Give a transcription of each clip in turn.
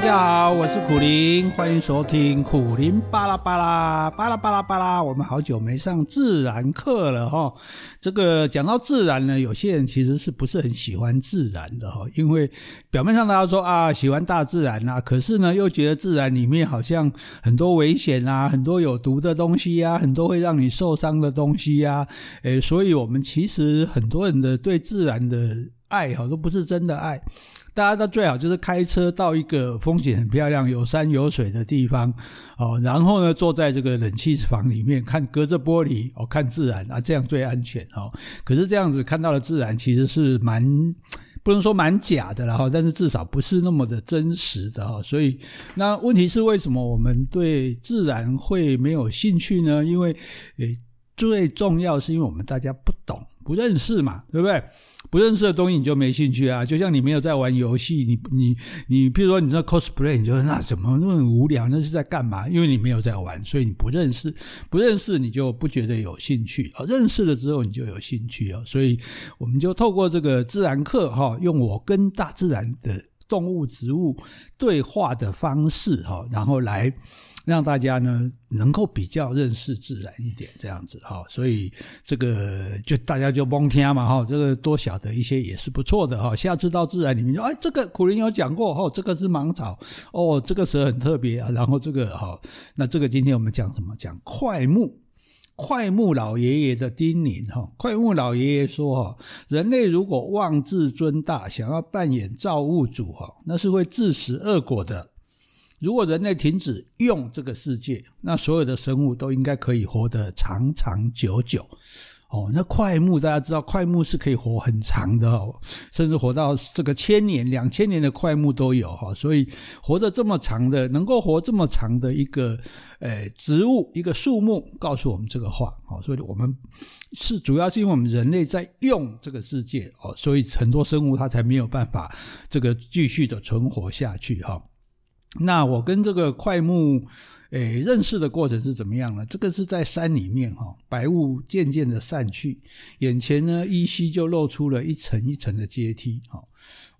大家好，我是苦苓，欢迎收听苦苓巴拉巴拉巴拉巴拉巴拉。我们好久没上自然课了哈。这个讲到自然呢，有些人其实是不是很喜欢自然的哈？因为表面上大家说啊，喜欢大自然啊，可是呢，又觉得自然里面好像很多危险啊，很多有毒的东西啊，很多会让你受伤的东西啊。诶，所以我们其实很多人的对自然的爱哈，都不是真的爱。大家都最好就是开车到一个风景很漂亮、有山有水的地方，哦，然后呢，坐在这个冷气房里面看，隔着玻璃哦，看自然啊，这样最安全哦。可是这样子看到的自然其实是蛮不能说蛮假的了哈，但是至少不是那么的真实的哈。所以那问题是为什么我们对自然会没有兴趣呢？因为诶，最重要是因为我们大家不懂。不认识嘛，对不对？不认识的东西你就没兴趣啊。就像你没有在玩游戏，你你你，譬如说你在 cosplay，你就说那怎么那么无聊？那是在干嘛？因为你没有在玩，所以你不认识，不认识你就不觉得有兴趣啊。认识了之后你就有兴趣啊。所以我们就透过这个自然课哈，用我跟大自然的动物、植物对话的方式哈，然后来。让大家呢能够比较认识自然一点，这样子哈，所以这个就大家就甭听嘛哈，这个多晓得一些也是不错的哈。下次到自然里面说，哎，这个苦苓有讲过哈，这个是芒草哦，这个蛇很特别啊。然后这个哈，那这个今天我们讲什么？讲快木，快木老爷爷的叮咛哈。快木老爷爷说哈，人类如果妄自尊大，想要扮演造物主哈，那是会自食恶果的。如果人类停止用这个世界，那所有的生物都应该可以活得长长久久。哦，那快木大家知道，快木是可以活很长的哦，甚至活到这个千年、两千年的快木都有哈。所以活得这么长的，能够活这么长的一个诶植物、一个树木，告诉我们这个话。哦，所以我们是主要是因为我们人类在用这个世界哦，所以很多生物它才没有办法这个继续的存活下去哈。那我跟这个快木，诶，认识的过程是怎么样呢？这个是在山里面哈，白雾渐渐的散去，眼前呢依稀就露出了一层一层的阶梯哈。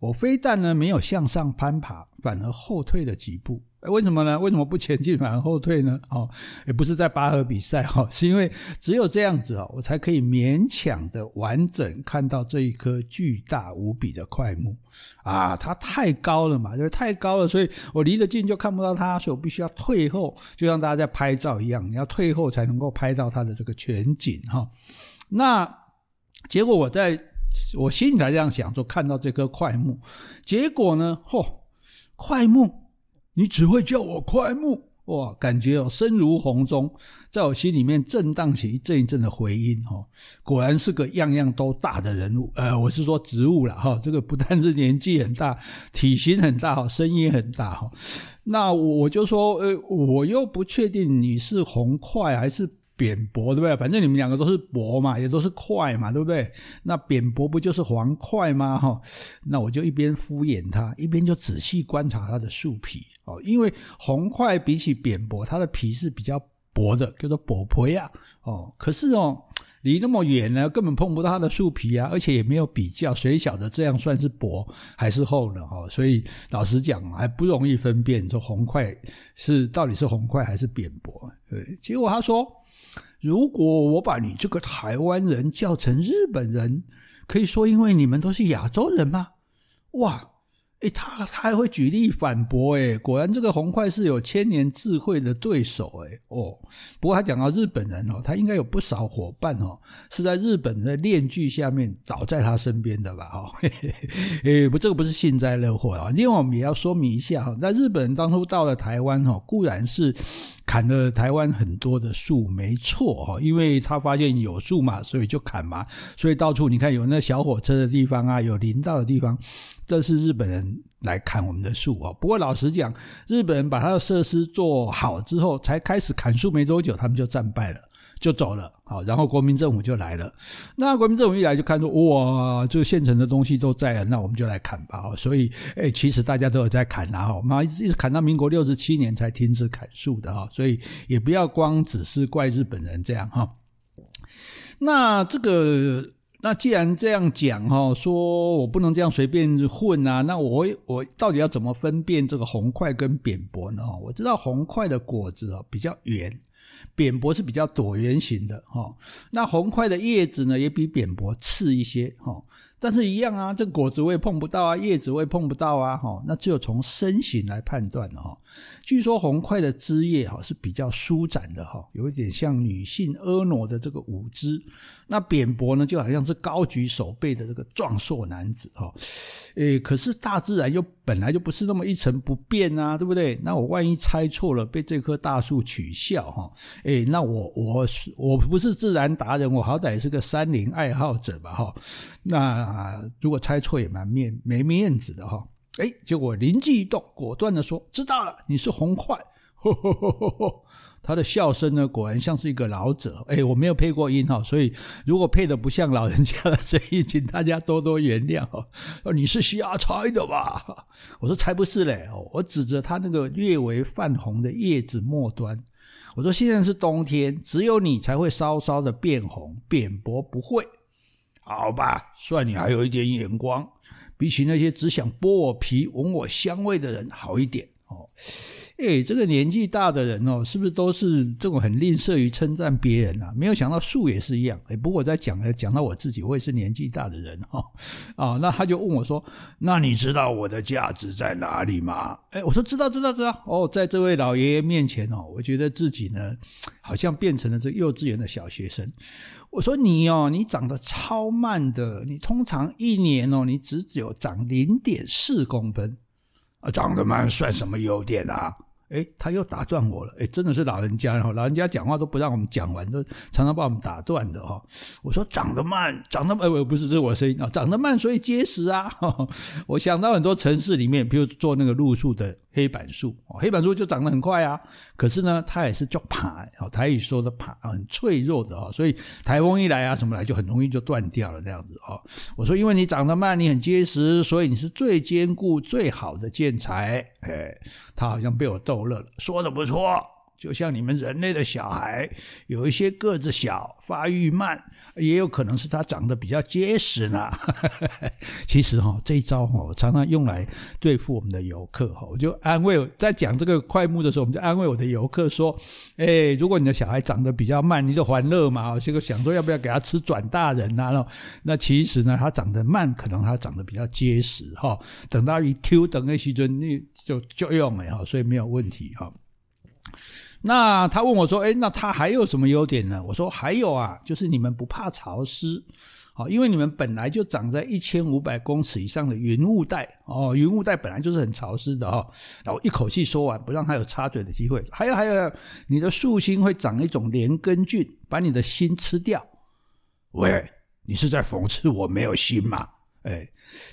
我非但呢没有向上攀爬，反而后退了几步。为什么呢？为什么不前进反而后退呢？哦，也不是在拔河比赛哈，是因为只有这样子哦，我才可以勉强的完整看到这一棵巨大无比的块木啊！它太高了嘛，因为太高了，所以我离得近就看不到它，所以我必须要退后，就像大家在拍照一样，你要退后才能够拍到它的这个全景哈。那结果我在我心里才这样想，说看到这棵快木，结果呢，嚯，快木。你只会叫我快木哇，感觉哦声如洪钟，在我心里面震荡起一阵一阵的回音哦。果然是个样样都大的人物，呃，我是说植物啦哈。这个不但是年纪很大，体型很大哈，声音很大哈。那我就说，呃，我又不确定你是红快还是。扁薄对不对？反正你们两个都是薄嘛，也都是块嘛，对不对？那扁薄不就是黄块吗？哈，那我就一边敷衍他，一边就仔细观察它的树皮哦。因为红块比起扁薄，它的皮是比较薄的，叫做薄皮啊。哦，可是哦，离那么远呢，根本碰不到它的树皮啊，而且也没有比较，谁晓得这样算是薄还是厚呢？哈，所以老实讲还不容易分辨，说红块是到底是红块还是扁薄。对，结果他说。如果我把你这个台湾人叫成日本人，可以说因为你们都是亚洲人吗？哇！诶，他他还会举例反驳，诶，果然这个红块是有千年智慧的对手，诶，哦，不过他讲到日本人哦，他应该有不少伙伴哦，是在日本的链锯下面倒在他身边的吧？哈，诶，不，这个不是幸灾乐祸啊，因为我们也要说明一下哈，在日本人当初到了台湾哈，固然是砍了台湾很多的树，没错哈，因为他发现有树嘛，所以就砍嘛，所以到处你看有那小火车的地方啊，有林道的地方。这是日本人来砍我们的树啊！不过老实讲，日本人把他的设施做好之后，才开始砍树没多久，他们就战败了，就走了。好，然后国民政府就来了。那国民政府一来就看说，哇，这个现成的东西都在了，那我们就来砍吧。所以，诶，其实大家都有在砍，然后我们一直一直砍到民国六十七年才停止砍树的哈。所以也不要光只是怪日本人这样哈。那这个。那既然这样讲哈，说我不能这样随便混啊，那我我到底要怎么分辨这个红块跟扁柏呢？我知道红块的果子比较圆。扁柏是比较椭圆形的哈，那红块的叶子呢也比扁柏次一些哈，但是一样啊，这果子我也碰不到啊，叶子我也碰不到啊哈，那只有从身形来判断的哈。据说红块的枝叶哈是比较舒展的哈，有一点像女性婀娜的这个舞姿，那扁柏呢就好像是高举手背的这个壮硕男子哈。诶，可是大自然又本来就不是那么一成不变啊，对不对？那我万一猜错了，被这棵大树取笑哈。诶，那我我我不是自然达人，我好歹是个山林爱好者吧哈。那啊如果猜错也蛮面没面子的哈。诶，结果灵机一动，果断的说：“知道了，你是红块。”呵呵呵呵呵。他的笑声呢，果然像是一个老者。诶，我没有配过音哈，所以如果配的不像老人家的声音，请大家多多原谅哈。你是瞎猜的吧？我说才不是嘞。我指着他那个略微泛红的叶子末端。我说：“现在是冬天，只有你才会稍稍的变红，扁柏不会。好吧，算你还有一点眼光，比起那些只想剥我皮、闻我香味的人好一点哦。”哎，这个年纪大的人哦，是不是都是这种很吝啬于称赞别人啊？没有想到树也是一样。哎，不过我在讲讲到我自己，我也是年纪大的人哦。啊，那他就问我说：“那你知道我的价值在哪里吗？”哎，我说知道，知道，知道。哦，在这位老爷爷面前哦，我觉得自己呢，好像变成了这幼稚园的小学生。我说你哦，你长得超慢的，你通常一年哦，你只只有长零点四公分啊，长得慢算什么优点啊？诶，他又打断我了。诶，真的是老人家然后，老人家讲话都不让我们讲完，都常常把我们打断的哈。我说长得慢，长得慢，不是这是我声音啊，长得慢所以结实啊。我想到很多城市里面，比如做那个路树的。黑板树哦，黑板树就长得很快啊，可是呢，它也是叫爬哦，台语说的爬，很脆弱的哦，所以台风一来啊，什么来就很容易就断掉了这样子哦。我说，因为你长得慢，你很结实，所以你是最坚固、最好的建材。哎，他好像被我逗乐了，说的不错。就像你们人类的小孩，有一些个子小、发育慢，也有可能是他长得比较结实呢。其实哈，这一招哈，我常常用来对付我们的游客哈。我就安慰，在讲这个快木的时候，我们就安慰我的游客说：“哎，如果你的小孩长得比较慢，你就欢乐嘛。这个想说要不要给他吃转大人呐？那其实呢，他长得慢，可能他长得比较结实哈。等到一 Q 等的时阵，你就就用了哈，所以没有问题哈。”那他问我说：“诶，那他还有什么优点呢？”我说：“还有啊，就是你们不怕潮湿，好，因为你们本来就长在一千五百公尺以上的云雾带哦，云雾带本来就是很潮湿的哦。”然后一口气说完，不让他有插嘴的机会。还有还有，你的树心会长一种连根菌，把你的心吃掉。喂，你是在讽刺我没有心吗？哎，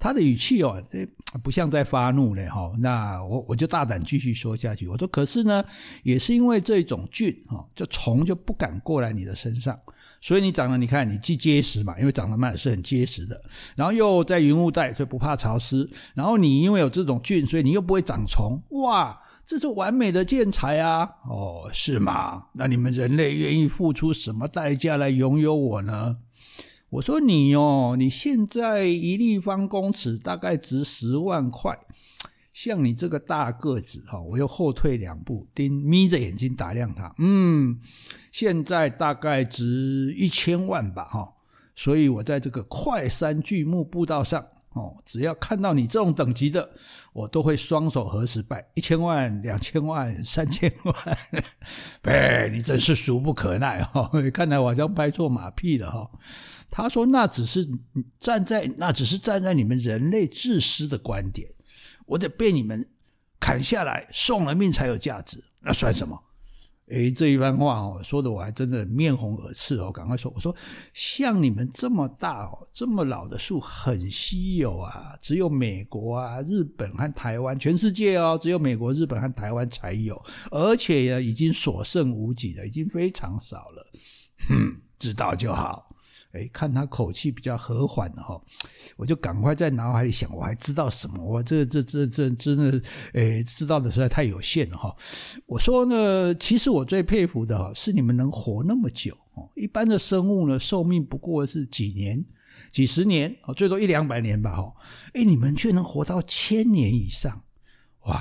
他的语气哦，这不像在发怒嘞哈。那我我就大胆继续说下去。我说，可是呢，也是因为这种菌哈，这虫就不敢过来你的身上，所以你长得，你看你既结实嘛，因为长得慢是很结实的，然后又在云雾带，所以不怕潮湿。然后你因为有这种菌，所以你又不会长虫。哇，这是完美的建材啊！哦，是吗？那你们人类愿意付出什么代价来拥有我呢？我说你哦，你现在一立方公尺大概值十万块，像你这个大个子哈，我又后退两步，盯眯着眼睛打量他，嗯，现在大概值一千万吧哈，所以我在这个快山巨木步道上哦，只要看到你这种等级的，我都会双手合十拜，一千万、两千万、三千万，哎，你真是俗不可耐哈，看来我好像拍错马屁了哈。他说：“那只是站在那只是站在你们人类自私的观点，我得被你们砍下来送了命才有价值，那算什么？”诶，这一番话哦，说的我还真的面红耳赤哦，赶快说：“我说像你们这么大哦，这么老的树很稀有啊，只有美国啊、日本和台湾，全世界哦，只有美国、日本和台湾才有，而且呀，已经所剩无几了，已经非常少了。哼，知道就好。”哎，看他口气比较和缓哈，我就赶快在脑海里想，我还知道什么？我这这这这真的，哎，知道的实在太有限了哈。我说呢，其实我最佩服的哈，是你们能活那么久哦。一般的生物呢，寿命不过是几年、几十年，最多一两百年吧哈。哎，你们却能活到千年以上，哇！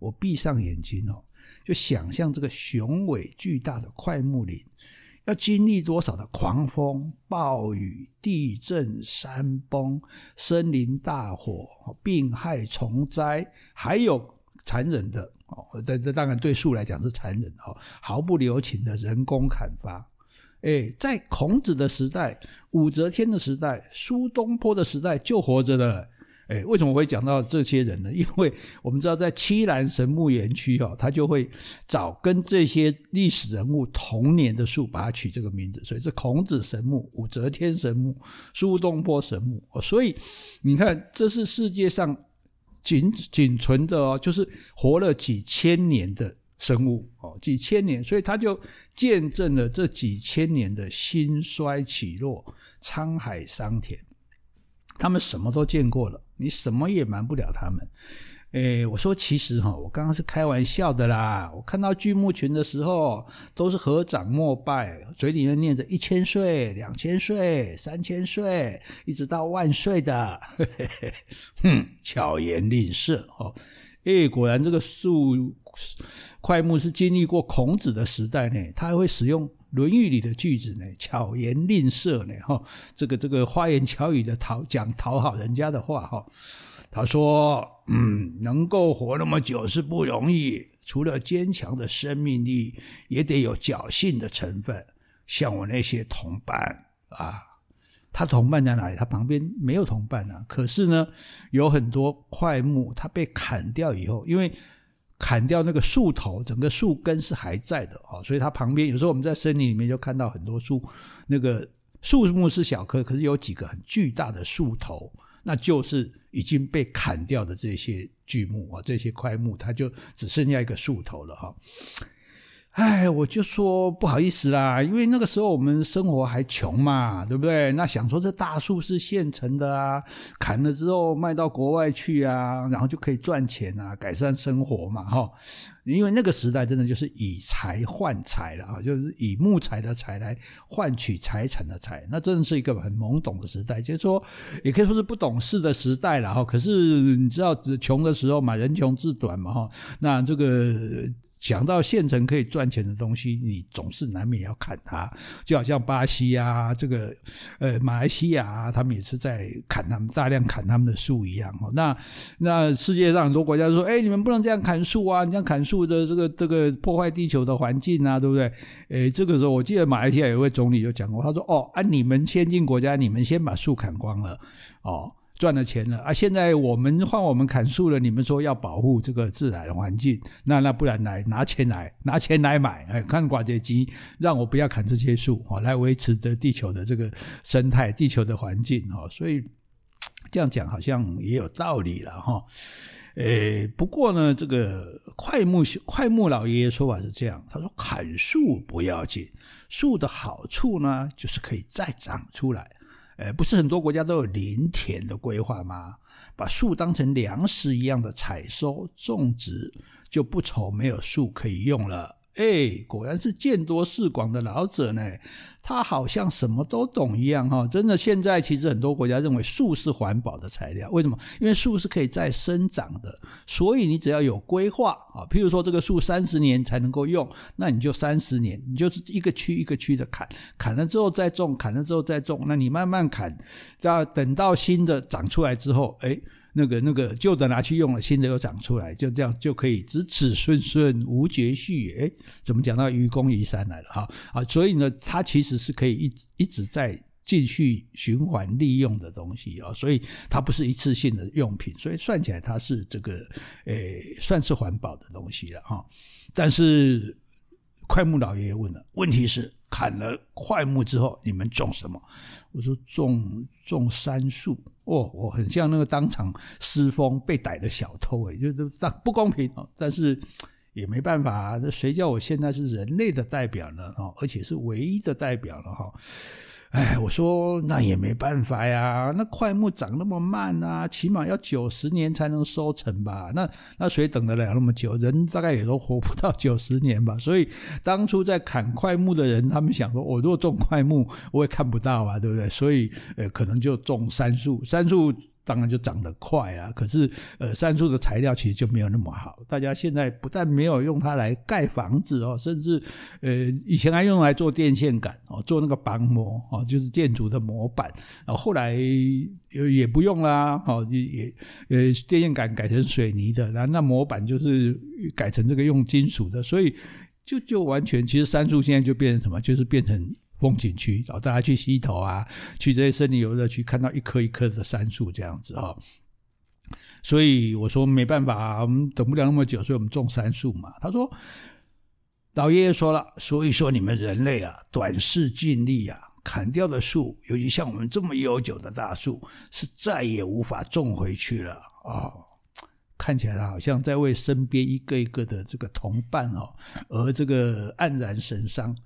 我闭上眼睛哦，就想象这个雄伟巨大的桧木林。要经历多少的狂风、暴雨、地震、山崩、森林大火、病害、虫灾，还有残忍的哦，这这当然对树来讲是残忍哦，毫不留情的人工砍伐。诶，在孔子的时代、武则天的时代、苏东坡的时代就活着了。诶，为什么我会讲到这些人呢？因为我们知道，在七兰神木园区哦，他就会找跟这些历史人物同年的树，把它取这个名字，所以是孔子神木、武则天神木、苏东坡神木。所以你看，这是世界上仅仅存的哦，就是活了几千年的生物哦，几千年，所以他就见证了这几千年的兴衰起落、沧海桑田。他们什么都见过了，你什么也瞒不了他们。诶，我说其实哈，我刚刚是开玩笑的啦。我看到巨木群的时候，都是合掌膜拜，嘴里面念着一千岁、两千岁、三千岁，一直到万岁的。嘿嘿哼，巧言令色哦。诶，果然这个树快木是经历过孔子的时代呢，他还会使用。《论语》里的句子呢，巧言令色呢，哈，这个这个花言巧语的讨讲讨好人家的话，哈，他说，嗯，能够活那么久是不容易，除了坚强的生命力，也得有侥幸的成分。像我那些同伴啊，他同伴在哪里？他旁边没有同伴啊。可是呢，有很多块木，他被砍掉以后，因为。砍掉那个树头，整个树根是还在的啊，所以它旁边有时候我们在森林里面就看到很多树，那个树木是小棵，可是有几个很巨大的树头，那就是已经被砍掉的这些巨木啊，这些块木，它就只剩下一个树头了哈。哎，我就说不好意思啦，因为那个时候我们生活还穷嘛，对不对？那想说这大树是现成的啊，砍了之后卖到国外去啊，然后就可以赚钱啊，改善生活嘛，哈。因为那个时代真的就是以财换财了啊，就是以木材的材来换取财产的财，那真的是一个很懵懂的时代，就是说也可以说是不懂事的时代了哈。可是你知道，穷的时候嘛，人穷志短嘛，哈。那这个。讲到现成可以赚钱的东西，你总是难免要砍它，就好像巴西啊，这个呃马来西亚啊，他们也是在砍他们大量砍他们的树一样哦。那那世界上很多国家说，哎，你们不能这样砍树啊，你这样砍树的这个这个破坏地球的环境啊，对不对？哎，这个时候我记得马来西亚有位总理就讲过，他说，哦，啊你们先进国家，你们先把树砍光了，哦。赚了钱了啊！现在我们换我们砍树了，你们说要保护这个自然环境，那那不然来拿钱来拿钱来买，哎，看寡姐机，让我不要砍这些树啊，来维持着地球的这个生态、地球的环境哈。所以这样讲好像也有道理了哈。诶，不过呢，这个快木快木老爷爷说法是这样，他说砍树不要紧，树的好处呢，就是可以再长出来。呃，不是很多国家都有林田的规划吗？把树当成粮食一样的采收种植，就不愁没有树可以用了。哎，果然是见多识广的老者呢。他好像什么都懂一样哈。真的，现在其实很多国家认为树是环保的材料。为什么？因为树是可以再生长的。所以你只要有规划啊，譬如说这个树三十年才能够用，那你就三十年，你就是一个区一个区的砍，砍了之后再种，砍了之后再种。那你慢慢砍，这等到新的长出来之后，哎。那个那个旧的拿去用了，新的又长出来，就这样就可以子子孙孙无绝续。诶，怎么讲到愚公移山来了哈？啊，所以呢，它其实是可以一一直在继续循环利用的东西啊，所以它不是一次性的用品，所以算起来它是这个诶，算是环保的东西了哈。但是快木老爷爷问了，问题是砍了快木之后，你们种什么？我说种种杉树。哦，我很像那个当场失风被逮的小偷诶，就是这不公平哦。但是也没办法，这谁叫我现在是人类的代表呢？哦，而且是唯一的代表了哈。哎，我说那也没办法呀，那块木长那么慢啊，起码要九十年才能收成吧？那那谁等得了那么久？人大概也都活不到九十年吧。所以当初在砍块木的人，他们想说，我如果种块木，我也看不到啊，对不对？所以呃，可能就种杉树，杉树。当然就长得快啊，可是呃，杉树的材料其实就没有那么好。大家现在不但没有用它来盖房子哦，甚至呃，以前还用来做电线杆哦，做那个绑模哦，就是建筑的模板。然后后来也也不用啦，哦，也也呃，电线杆改成水泥的，然后那模板就是改成这个用金属的，所以就就完全，其实杉树现在就变成什么，就是变成。风景区，找大家去溪头啊，去这些森林游乐区，看到一棵一棵的杉树这样子哈。所以我说没办法，我们等不了那么久，所以我们种杉树嘛。他说，老爷爷说了，所以说你们人类啊，短视尽力啊，砍掉的树，尤其像我们这么悠久的大树，是再也无法种回去了啊。看起来好像在为身边一个一个的这个同伴哦，而这个黯然神伤。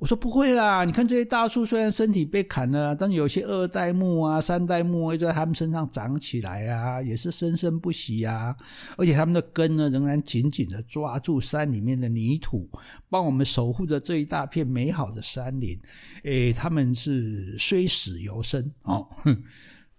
我说不会啦，你看这些大树虽然身体被砍了，但有些二代木啊、三代目会在他们身上长起来啊，也是生生不息啊。而且他们的根呢，仍然紧紧的抓住山里面的泥土，帮我们守护着这一大片美好的山林。诶，他们是虽死犹生哦。哼，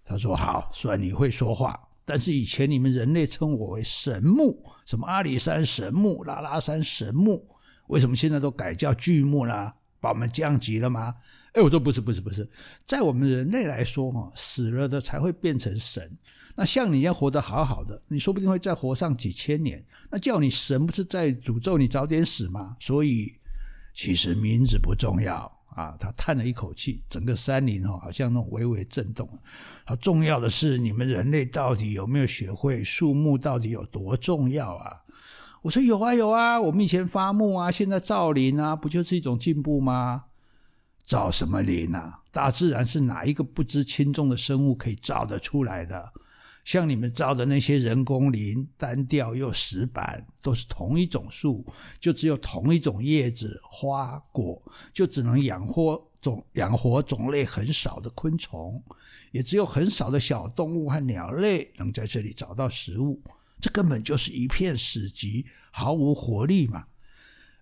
他说好，虽然你会说话，但是以前你们人类称我为神木，什么阿里山神木、拉拉山神木，为什么现在都改叫巨木啦？把我们降级了吗？哎，我说不是，不是，不是，在我们人类来说，哈，死了的才会变成神。那像你一样活得好好的，你说不定会再活上几千年。那叫你神，不是在诅咒你早点死吗？所以，其实名字不重要啊。他叹了一口气，整个山林哦，好像那微微震动。好，重要的是你们人类到底有没有学会树木到底有多重要啊？我说有啊有啊，我们以前伐木啊，现在造林啊，不就是一种进步吗？造什么林啊？大自然是哪一个不知轻重的生物可以造得出来的？像你们造的那些人工林，单调又死板，都是同一种树，就只有同一种叶子、花果，就只能养活种养活种类很少的昆虫，也只有很少的小动物和鸟类能在这里找到食物。这根本就是一片死寂，毫无活力嘛！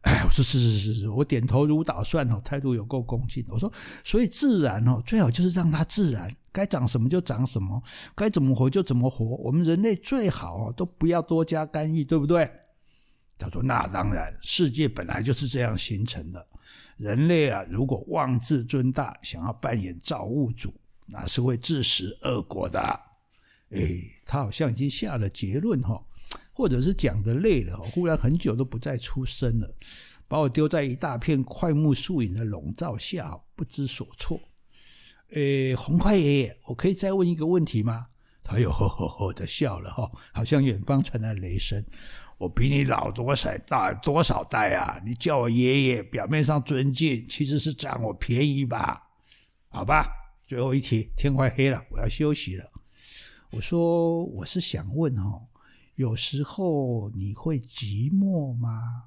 哎，我说是是是是，我点头如捣蒜哦，态度有够恭敬。我说，所以自然哦，最好就是让它自然，该长什么就长什么，该怎么活就怎么活。我们人类最好哦，都不要多加干预，对不对？他说：“那当然，世界本来就是这样形成的。人类啊，如果妄自尊大，想要扮演造物主，那是会自食恶果的。”哎，他好像已经下了结论哈，或者是讲得累了，忽然很久都不再出声了，把我丢在一大片快木树影的笼罩下，不知所措。哎，红桧爷爷，我可以再问一个问题吗？他又呵呵呵的笑了哈，好像远方传来雷声。我比你老多少代多少代啊？你叫我爷爷，表面上尊敬，其实是占我便宜吧？好吧，最后一题，天快黑了，我要休息了。我说，我是想问哦，有时候你会寂寞吗？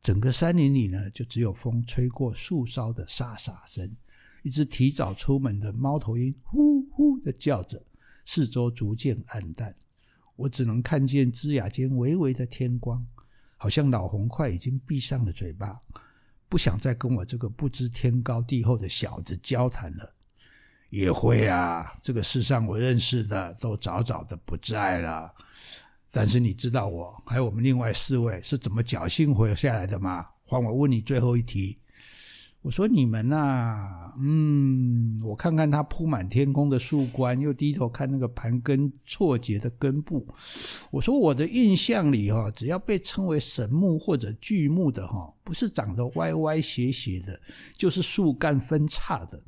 整个山林里呢，就只有风吹过树梢的沙沙声，一只提早出门的猫头鹰呼呼的叫着，四周逐渐暗淡，我只能看见枝桠间微微的天光，好像老红桧已经闭上了嘴巴，不想再跟我这个不知天高地厚的小子交谈了。也会啊，这个世上我认识的都早早的不在了。但是你知道我还有我们另外四位是怎么侥幸活下来的吗？换我问你最后一题。我说你们呐、啊，嗯，我看看他铺满天空的树冠，又低头看那个盘根错节的根部。我说我的印象里哈，只要被称为神木或者巨木的哈，不是长得歪歪斜斜的，就是树干分叉的，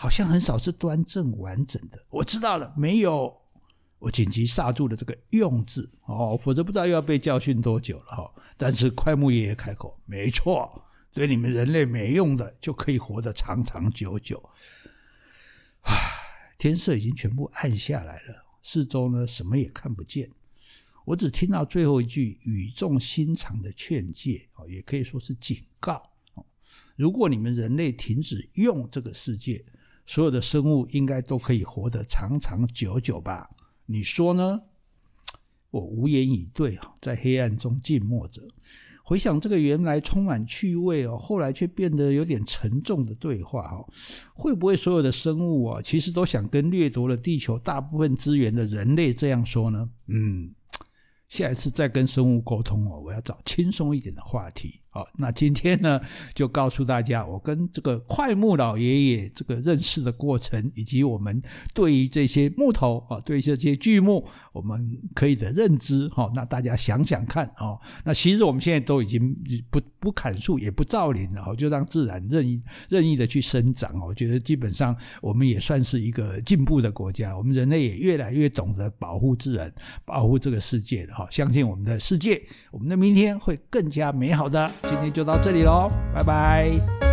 好像很少是端正完整的。我知道了，没有，我紧急刹住了这个“用”字哦，否则不知道又要被教训多久了哈。但是快木爷爷开口，没错。对你们人类没用的，就可以活得长长久久。天色已经全部暗下来了，四周呢，什么也看不见，我只听到最后一句语重心长的劝诫，哦，也可以说是警告。如果你们人类停止用这个世界，所有的生物应该都可以活得长长久久吧？你说呢？我无言以对，在黑暗中静默着，回想这个原来充满趣味哦，后来却变得有点沉重的对话哦，会不会所有的生物啊，其实都想跟掠夺了地球大部分资源的人类这样说呢？嗯。下一次再跟生物沟通哦，我要找轻松一点的话题。好，那今天呢，就告诉大家我跟这个快木老爷爷这个认识的过程，以及我们对于这些木头啊，对于这些巨木，我们可以的认知。哈，那大家想想看啊，那其实我们现在都已经不不砍树，也不造林了，就让自然任意任意的去生长。我觉得基本上我们也算是一个进步的国家，我们人类也越来越懂得保护自然，保护这个世界了。哈，相信我们的世界，我们的明天会更加美好的。今天就到这里喽，拜拜。